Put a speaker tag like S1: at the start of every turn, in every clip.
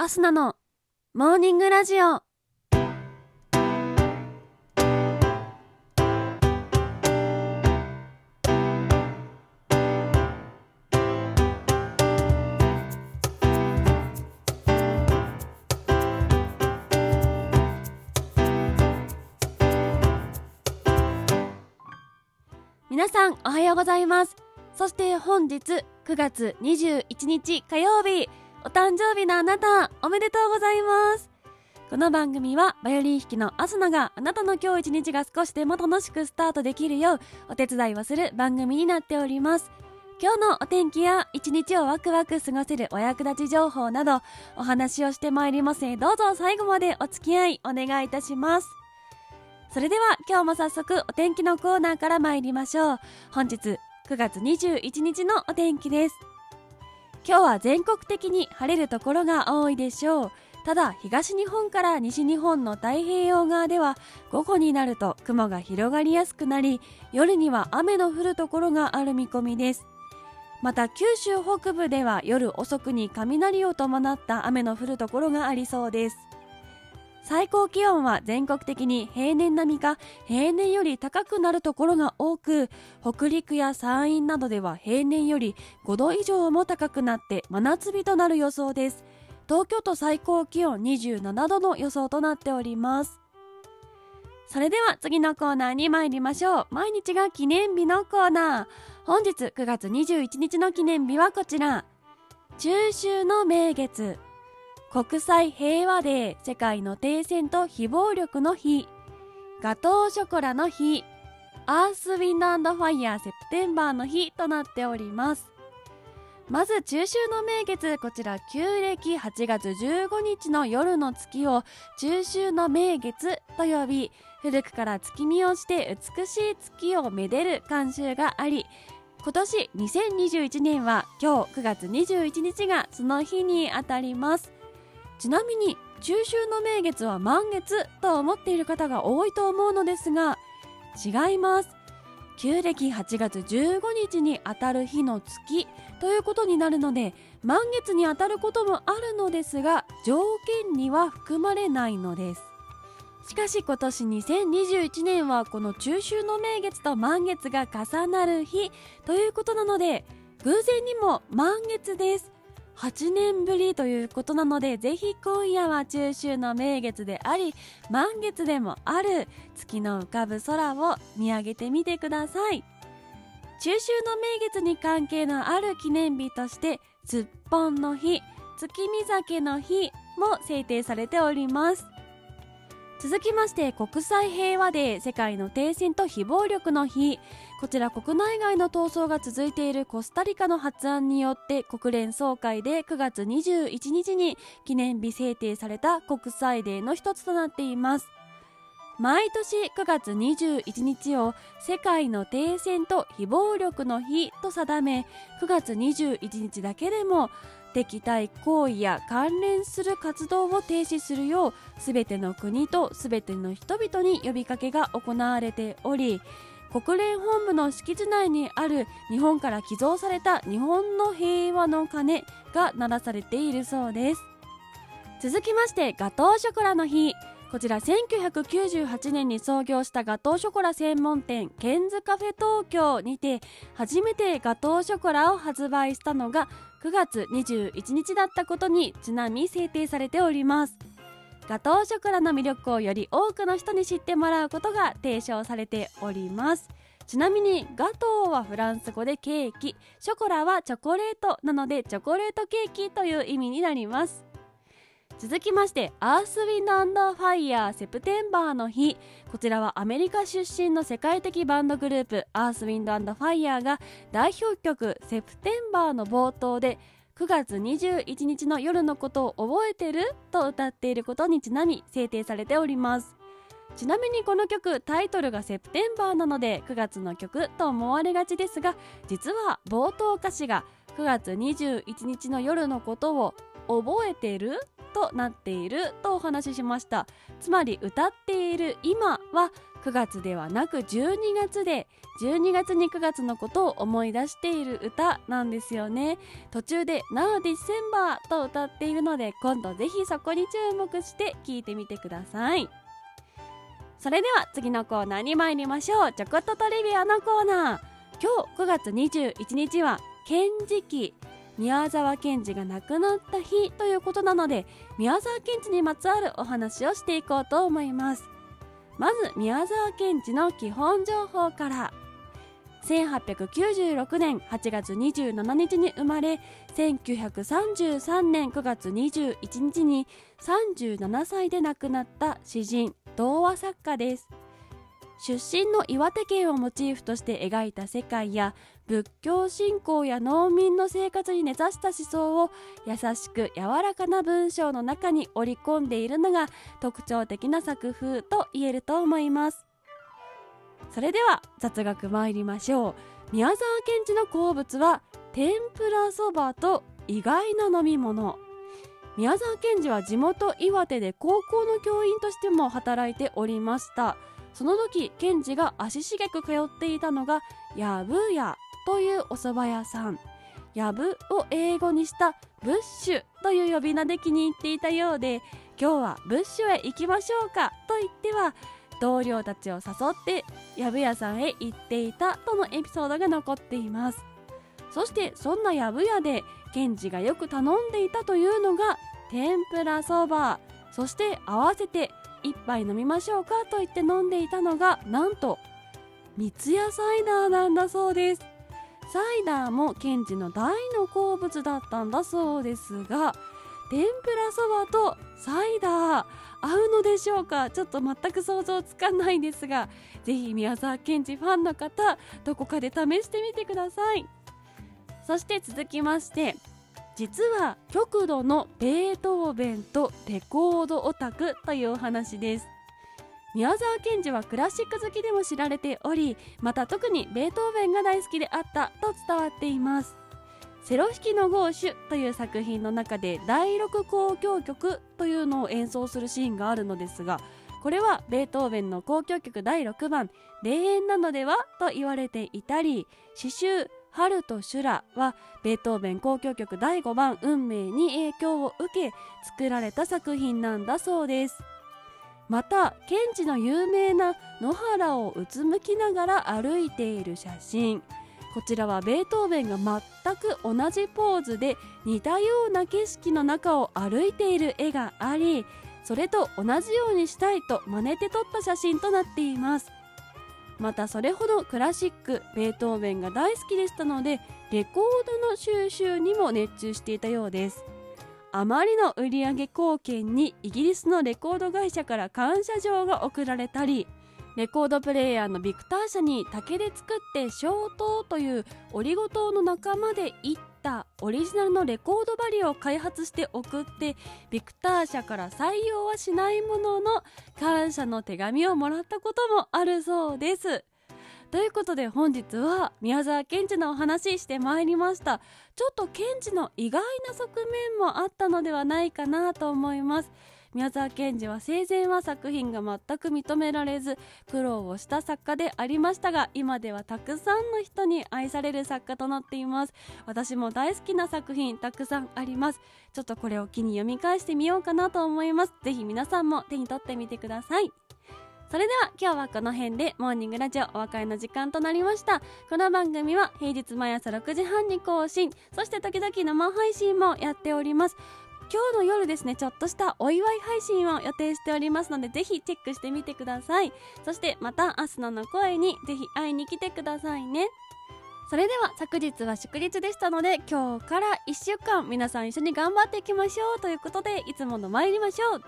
S1: アスナのモーニングラジオ。皆さんおはようございます。そして本日9月21日火曜日。お誕生日のあなたおめでとうございます。この番組はバイオリン弾きのアスナがあなたの今日一日が少しでも楽しくスタートできるようお手伝いをする番組になっております。今日のお天気や一日をワクワク過ごせるお役立ち情報などお話をしてまいります。のでどうぞ最後までお付き合いお願いいたします。それでは今日も早速お天気のコーナーから参りましょう。本日9月21日のお天気です。今日は全国的に晴れるところが多いでしょう。ただ東日本から西日本の太平洋側では午後になると雲が広がりやすくなり夜には雨の降るところがある見込みです。また九州北部では夜遅くに雷を伴った雨の降るところがありそうです。最高気温は全国的に平年並みか平年より高くなるところが多く北陸や山陰などでは平年より5度以上も高くなって真夏日となる予想です。東京都最高気温27度の予想となっております。それでは次のコーナーに参りましょう。毎日が記念日のコーナー。本日9月21日の記念日はこちら。中秋の名月。国際平和デー世界の停戦と非暴力の日。ガトーショコラの日。アースウィンドファイヤーセプテンバーの日となっております。まず中秋の名月こちら旧暦8月15日の夜の月を中秋の名月と呼び古くから月見をして美しい月をめでる慣習があり今年2021年は今日9月21日がその日にあたります。ちなみに中秋の名月は満月と思っている方が多いと思うのですが違います。旧暦8月15日にあたる日の月ということになるので満月にあたることもあるのですが条件には含まれないのです。しかし今年2021年はこの中秋の名月と満月が重なる日ということなので偶然にも満月です。8年ぶりということなのでぜひ今夜は中秋の名月であり満月でもある月の浮かぶ空を見上げてみてください。中秋の名月に関係のある記念日としてすっぽんの日月見酒の日も制定されております。続きまして国際平和デー世界の停戦と非暴力の日。こちら国内外の闘争が続いているコスタリカの発案によって国連総会で9月21日に記念日制定された国際デーの一つとなっています。毎年9月21日を世界の停戦と非暴力の日と定め9月21日だけでも敵対行為や関連する活動を停止するよう全ての国と全ての人々に呼びかけが行われており国連本部の敷地内にある日本から寄贈された日本の平和の鐘が鳴らされているそうです。続きましてガトーショコラの日。こちら1998年に創業したガトーショコラ専門店ケンズカフェ東京にて初めてガトーショコラを発売したのが9月21日だったことにちなみ制定されております。ガトーショコラの魅力をより多くの人に知ってもらうことが提唱されております。ちなみにガトーはフランス語でケーキ。ショコラはチョコレートなのでチョコレートケーキという意味になります。続きましてアースウィンドファイヤーセプテンバーの日。こちらはアメリカ出身の世界的バンドグループアースウィンドファイヤーが代表曲セプテンバーの冒頭で9月21日の夜のことを覚えてると歌っていることにちなみ制定されております。ちなみにこの曲タイトルがセプテンバーなので9月の曲と思われがちですが実は冒頭歌詞が9月21日の夜のことを覚えてるとなっているとお話ししました。つまり歌っている今は9月ではなく12月で12月に9月のことを思い出している歌なんですよね。途中で「Now December」と歌っているので今度ぜひそこに注目して聴いてみてください。それでは次のコーナーに参りましょう。ちょこっとトリビアのコーナー。今日9月21日は賢治期。宮沢賢治が亡くなった日ということなので宮沢賢治にまつわるお話をしていこうと思います。まず宮沢賢治の基本情報から。1896年8月27日に生まれ1933年9月21日に37歳で亡くなった詩人童話作家です。出身の岩手県をモチーフとして描いた世界や仏教信仰や農民の生活に根ざした思想を優しく柔らかな文章の中に織り込んでいるのが特徴的な作風と言えると思います。それでは雑学参りましょう。宮沢賢治の好物は天ぷらそばと意外な飲み物。宮沢賢治は地元岩手で高校の教員としても働いておりました。その時賢治が足しげく通っていたのがやぶやというお蕎麦屋さん。やぶを英語にしたブッシュという呼び名で気に入っていたようで今日はブッシュへ行きましょうかと言っては同僚たちを誘ってやぶ屋さんへ行っていたとのエピソードが残っています。そしてそんなやぶ屋で賢治がよく頼んでいたというのが天ぷらそば。そして合わせて一杯飲みましょうかと言って飲んでいたのがなんと三ツ矢サイダーなんだそうです。サイダーもケンジの大の好物だったんだそうですが天ぷらそばとサイダー合うのでしょうか？ちょっと全く想像つかないんですがぜひ宮沢賢治ファンの方どこかで試してみてください。そして続きまして実は極度のベートーベンとレコードオタクというお話です。宮沢賢治はクラシック好きでも知られておりまた特にベートーベンが大好きであったと伝わっていますセロ弾きのゴーシュという作品の中で第6交響曲というのを演奏するシーンがあるのですがこれはベートーベンの交響曲第6番「霊園なのでは?」と言われていたり詩集春と修羅はベートーベン交響曲第5番運命に影響を受け作られた作品なんだそうですまた賢治の有名な野原をうつむきながら歩いている写真。こちらはベートーベンが全く同じポーズで似たような景色の中を歩いている絵がありそれと同じようにしたいと真似て撮った写真となっています。またそれほどクラシックベートーベンが大好きでしたのでレコードの収集にも熱中していたようです。あまりの売上貢献にイギリスのレコード会社から感謝状が贈られたりレコードプレーヤーのビクター社に竹で作って小刀というオリゴ糖の仲間でいったオリジナルのレコードバリを開発して送ってビクター社から採用はしないものの感謝の手紙をもらったこともあるそうです。ということで本日は宮沢賢治のお話してまいりました。ちょっと賢治の意外な側面もあったのではないかなと思います。宮沢賢治は生前は作品が全く認められず苦労をした作家でありましたが今ではたくさんの人に愛される作家となっています。私も大好きな作品たくさんあります。ちょっとこれを機に読み返してみようかなと思います。ぜひ皆さんも手に取ってみてください。それでは今日はこの辺でモーニングラジオお別れの時間となりました。この番組は平日毎朝6時半に更新。そして時々生配信もやっております。今日の夜ですねちょっとしたお祝い配信を予定しておりますのでぜひチェックしてみてください。そしてまた明日のの声にぜひ会いに来てくださいね。それでは昨日は祝日でしたので今日から1週間皆さん一緒に頑張っていきましょうということでいつもの参りましょう。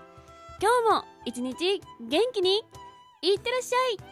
S1: 今日も一日元気に。いってらっしゃい。